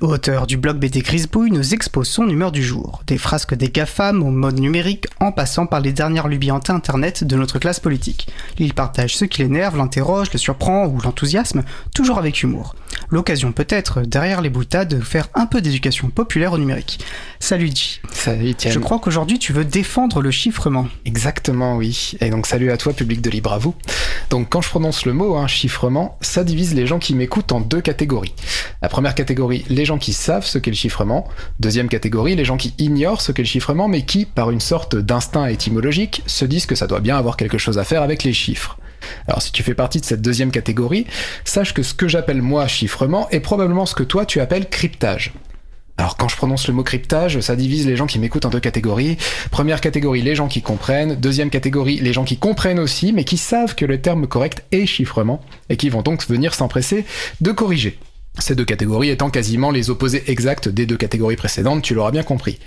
Auteur du blog BD Grisbouille, nous expose son humeur du jour. Des frasques des GAFAM au mode numérique en passant par les dernières lubies internet de notre classe politique. Il partage ce qui l'énerve, l'interroge, le surprend ou l'enthousiasme, toujours avec humour. L'occasion peut-être, derrière les boutades, de faire un peu d'éducation populaire au numérique. Salut G. Salut. Je crois qu'aujourd'hui tu veux défendre le chiffrement. Exactement, oui. Et donc salut à toi, public de Libre à vous. Donc quand je prononce le mot, hein, chiffrement, ça divise les gens qui m'écoutent en deux catégories. La première catégorie, les gens qui savent ce qu'est le chiffrement. Deuxième catégorie, les gens qui ignorent ce qu'est le chiffrement, mais qui, par une sorte d'instinct étymologique, se disent que ça doit bien avoir quelque chose à faire avec les chiffres. Alors si tu fais partie de cette deuxième catégorie, sache que ce que j'appelle moi chiffrement est probablement ce que toi tu appelles cryptage. Alors quand je prononce le mot cryptage, ça divise les gens qui m'écoutent en deux catégories. Première catégorie, les gens qui comprennent. Deuxième catégorie, les gens qui comprennent aussi, mais qui savent que le terme correct est chiffrement, et qui vont donc venir s'empresser de corriger. Ces deux catégories étant quasiment les opposés exacts des deux catégories précédentes, tu l'auras bien compris.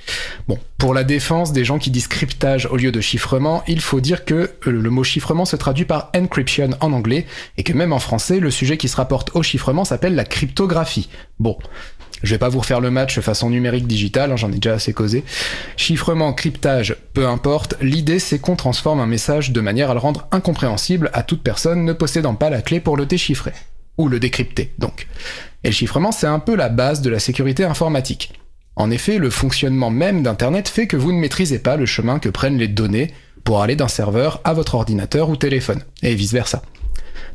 Bon, pour la défense des gens qui disent cryptage au lieu de chiffrement, il faut dire que euh, le mot chiffrement se traduit par encryption en anglais, et que même en français, le sujet qui se rapporte au chiffrement s'appelle la cryptographie. Bon, je vais pas vous refaire le match façon numérique digitale, hein, j'en ai déjà assez causé. Chiffrement, cryptage, peu importe, l'idée c'est qu'on transforme un message de manière à le rendre incompréhensible à toute personne ne possédant pas la clé pour le déchiffrer. Ou le décrypter, donc. Et le chiffrement, c'est un peu la base de la sécurité informatique. En effet, le fonctionnement même d'Internet fait que vous ne maîtrisez pas le chemin que prennent les données pour aller d'un serveur à votre ordinateur ou téléphone, et vice-versa.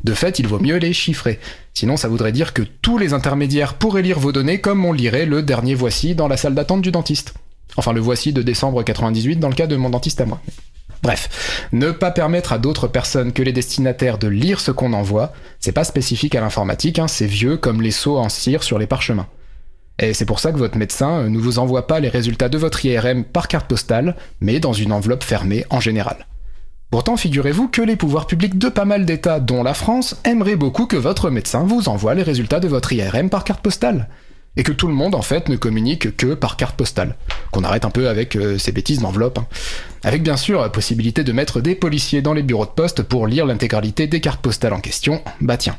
De fait, il vaut mieux les chiffrer. Sinon, ça voudrait dire que tous les intermédiaires pourraient lire vos données comme on lirait le dernier voici dans la salle d'attente du dentiste. Enfin, le voici de décembre 98 dans le cas de mon dentiste à moi. Bref, ne pas permettre à d'autres personnes que les destinataires de lire ce qu'on envoie, c'est pas spécifique à l'informatique, hein, c'est vieux comme les sceaux en cire sur les parchemins. Et c'est pour ça que votre médecin ne vous envoie pas les résultats de votre IRM par carte postale, mais dans une enveloppe fermée en général. Pourtant, figurez-vous que les pouvoirs publics de pas mal d'États, dont la France, aimeraient beaucoup que votre médecin vous envoie les résultats de votre IRM par carte postale. Et que tout le monde, en fait, ne communique que par carte postale. Qu'on arrête un peu avec euh, ces bêtises d'enveloppe. hein. Avec bien sûr la possibilité de mettre des policiers dans les bureaux de poste pour lire l'intégralité des cartes postales en question. Bah tiens.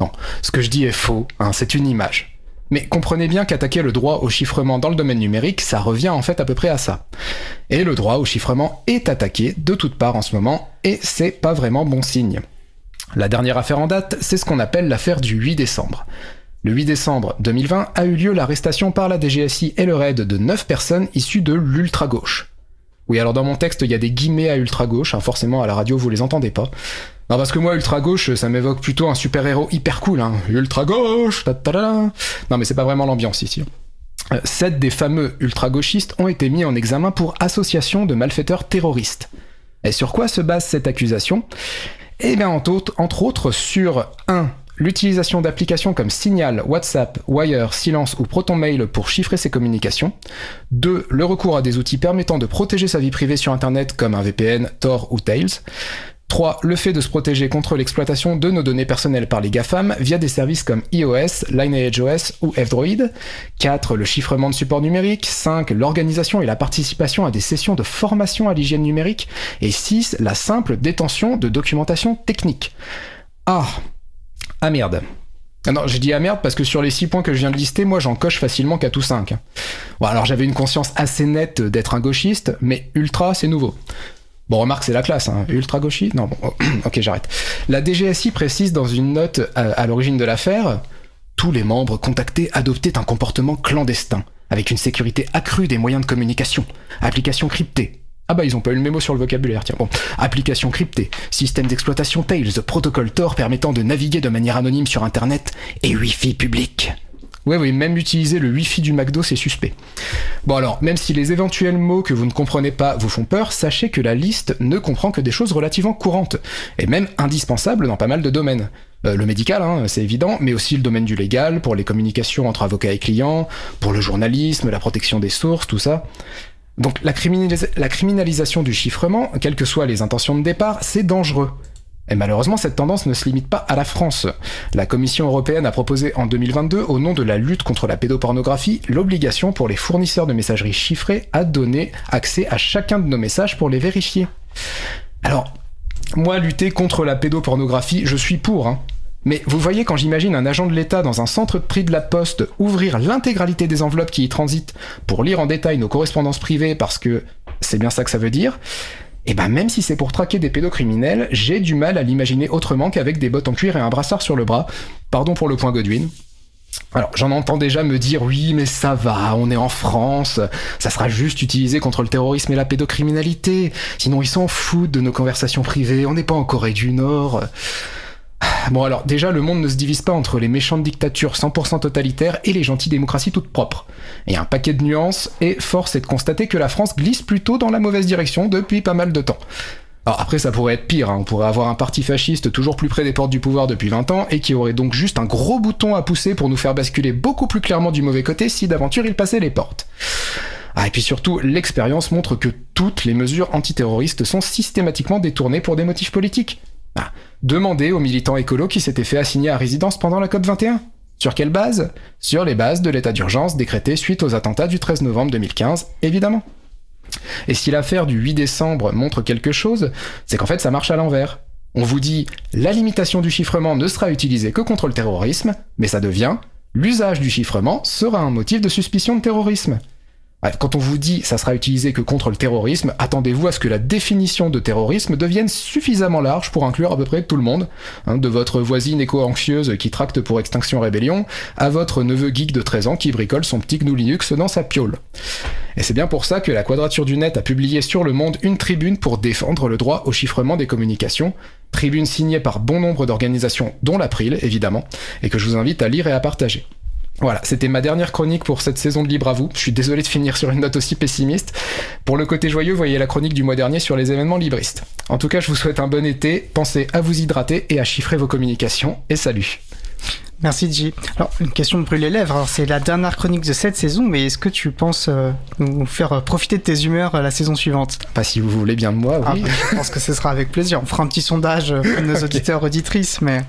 Non, ce que je dis est faux, hein, c'est une image. Mais comprenez bien qu'attaquer le droit au chiffrement dans le domaine numérique, ça revient en fait à peu près à ça. Et le droit au chiffrement est attaqué de toutes parts en ce moment, et c'est pas vraiment bon signe. La dernière affaire en date, c'est ce qu'on appelle l'affaire du 8 décembre. Le 8 décembre 2020 a eu lieu l'arrestation par la DGSI et le RAID de 9 personnes issues de l'ultra-gauche. Oui, alors dans mon texte, il y a des guillemets à ultra-gauche, hein, forcément à la radio vous les entendez pas. Non, parce que moi, ultra-gauche, ça m'évoque plutôt un super-héros hyper cool, hein. Ultra-gauche, ta ta. Non, mais c'est pas vraiment l'ambiance ici. Euh, Sept des fameux ultra-gauchistes ont été mis en examen pour association de malfaiteurs terroristes. Et sur quoi se base cette accusation? Eh bien, entre autres sur 1. L'utilisation d'applications comme Signal, WhatsApp, Wire, Silence ou ProtonMail pour chiffrer ses communications. 2. Le recours à des outils permettant de protéger sa vie privée sur Internet comme un VPN, Tor ou Tails. 3. Le fait de se protéger contre l'exploitation de nos données personnelles par les GAFAM via des services comme iOS, LineageOS ou F-Droid. 4. Le chiffrement de supports numériques. 5. L'organisation et la participation à des sessions de formation à l'hygiène numérique. Et 6. La simple détention de documentation technique. Ah Ah merde ah non, j'ai dit ah merde parce que sur les 6 points que je viens de lister, moi j'en coche facilement 4 ou 5. Bon, alors j'avais une conscience assez nette d'être un gauchiste, mais ultra c'est nouveau. Bon, remarque, c'est la classe, hein. ultra gauchiste? Non, bon, ok, j'arrête. La DGSI précise dans une note à, à l'origine de l'affaire tous les membres contactés adoptaient un comportement clandestin, avec une sécurité accrue des moyens de communication, applications cryptées. Ah bah ils ont pas eu le mémo sur le vocabulaire, tiens bon. Applications cryptées, système d'exploitation Tails, protocole Tor permettant de naviguer de manière anonyme sur Internet, et Wi-Fi public. Oui, oui, même utiliser le Wi-Fi du McDo, c'est suspect. Bon alors, même si les éventuels mots que vous ne comprenez pas vous font peur, sachez que la liste ne comprend que des choses relativement courantes, et même indispensables dans pas mal de domaines. Euh, le médical, hein, c'est évident, mais aussi le domaine du légal, pour les communications entre avocats et clients, pour le journalisme, la protection des sources, tout ça. Donc la, criminalis- la criminalisation du chiffrement, quelles que soient les intentions de départ, c'est dangereux. Et malheureusement, cette tendance ne se limite pas à la France. La Commission européenne a proposé en 2022, au nom de la lutte contre la pédopornographie, l'obligation pour les fournisseurs de messagerie chiffrée à donner accès à chacun de nos messages pour les vérifier. Alors, moi, lutter contre la pédopornographie, je suis pour, hein. Mais vous voyez, quand j'imagine un agent de l'État dans un centre de prix de la Poste ouvrir l'intégralité des enveloppes qui y transitent pour lire en détail nos correspondances privées, parce que c'est bien ça que ça veut dire, et ben même si c'est pour traquer des pédocriminels, j'ai du mal à l'imaginer autrement qu'avec des bottes en cuir et un brassard sur le bras. Pardon pour le point Godwin. Alors j'en entends déjà me dire oui mais ça va, on est en France, ça sera juste utilisé contre le terrorisme et la pédocriminalité, sinon ils s'en foutent de nos conversations privées, on n'est pas en Corée du Nord. Bon alors déjà le monde ne se divise pas entre les méchantes dictatures 100% totalitaires et les gentilles démocraties toutes propres. Il y a un paquet de nuances et force est de constater que la France glisse plutôt dans la mauvaise direction depuis pas mal de temps. Alors après ça pourrait être pire, hein. on pourrait avoir un parti fasciste toujours plus près des portes du pouvoir depuis 20 ans et qui aurait donc juste un gros bouton à pousser pour nous faire basculer beaucoup plus clairement du mauvais côté si d'aventure il passait les portes. Ah, et puis surtout, l'expérience montre que toutes les mesures antiterroristes sont systématiquement détournées pour des motifs politiques. Ah, demandez aux militants écolos qui s'étaient fait assigner à résidence pendant la COP 21. Sur quelle base? Sur les bases de l'état d'urgence décrété suite aux attentats du 13 novembre 2015, évidemment. Et si l'affaire du 8 décembre montre quelque chose, c'est qu'en fait ça marche à l'envers. On vous dit la limitation du chiffrement ne sera utilisée que contre le terrorisme, mais ça devient l'usage du chiffrement sera un motif de suspicion de terrorisme. Quand on vous dit ça sera utilisé que contre le terrorisme, attendez-vous à ce que la définition de terrorisme devienne suffisamment large pour inclure à peu près tout le monde, hein, de votre voisine éco-anxieuse qui tracte pour Extinction Rébellion, à votre neveu geek de 13 ans qui bricole son petit GNU Linux dans sa piole. Et c'est bien pour ça que la Quadrature du Net a publié sur Le Monde une tribune pour défendre le droit au chiffrement des communications, tribune signée par bon nombre d'organisations, dont l'April évidemment, et que je vous invite à lire et à partager. Voilà, c'était ma dernière chronique pour cette saison de Libre à vous. Je suis désolé de finir sur une note aussi pessimiste. Pour le côté joyeux, voyez la chronique du mois dernier sur les événements libristes. En tout cas, je vous souhaite un bon été, pensez à vous hydrater et à chiffrer vos communications, et salut Merci J. Alors, une question de brûler les lèvres. Alors, c'est la dernière chronique de cette saison, mais est-ce que tu penses euh, nous faire euh, profiter de tes humeurs euh, la saison suivante? Pas si vous voulez bien de moi, oui. Ah, je pense que ce sera avec plaisir. On fera un petit sondage pour nos auditeurs, auditrices, mais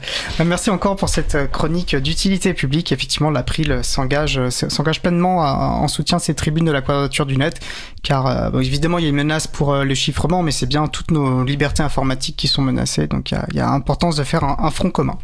merci encore pour cette chronique d'utilité publique. Effectivement, l'April s'engage, s'engage pleinement en soutien de ces tribunes de la quadrature du net, car évidemment, il y a une menace pour le chiffrement, mais c'est bien toutes nos libertés informatiques qui sont menacées, donc il y y a importance de faire un, un front commun.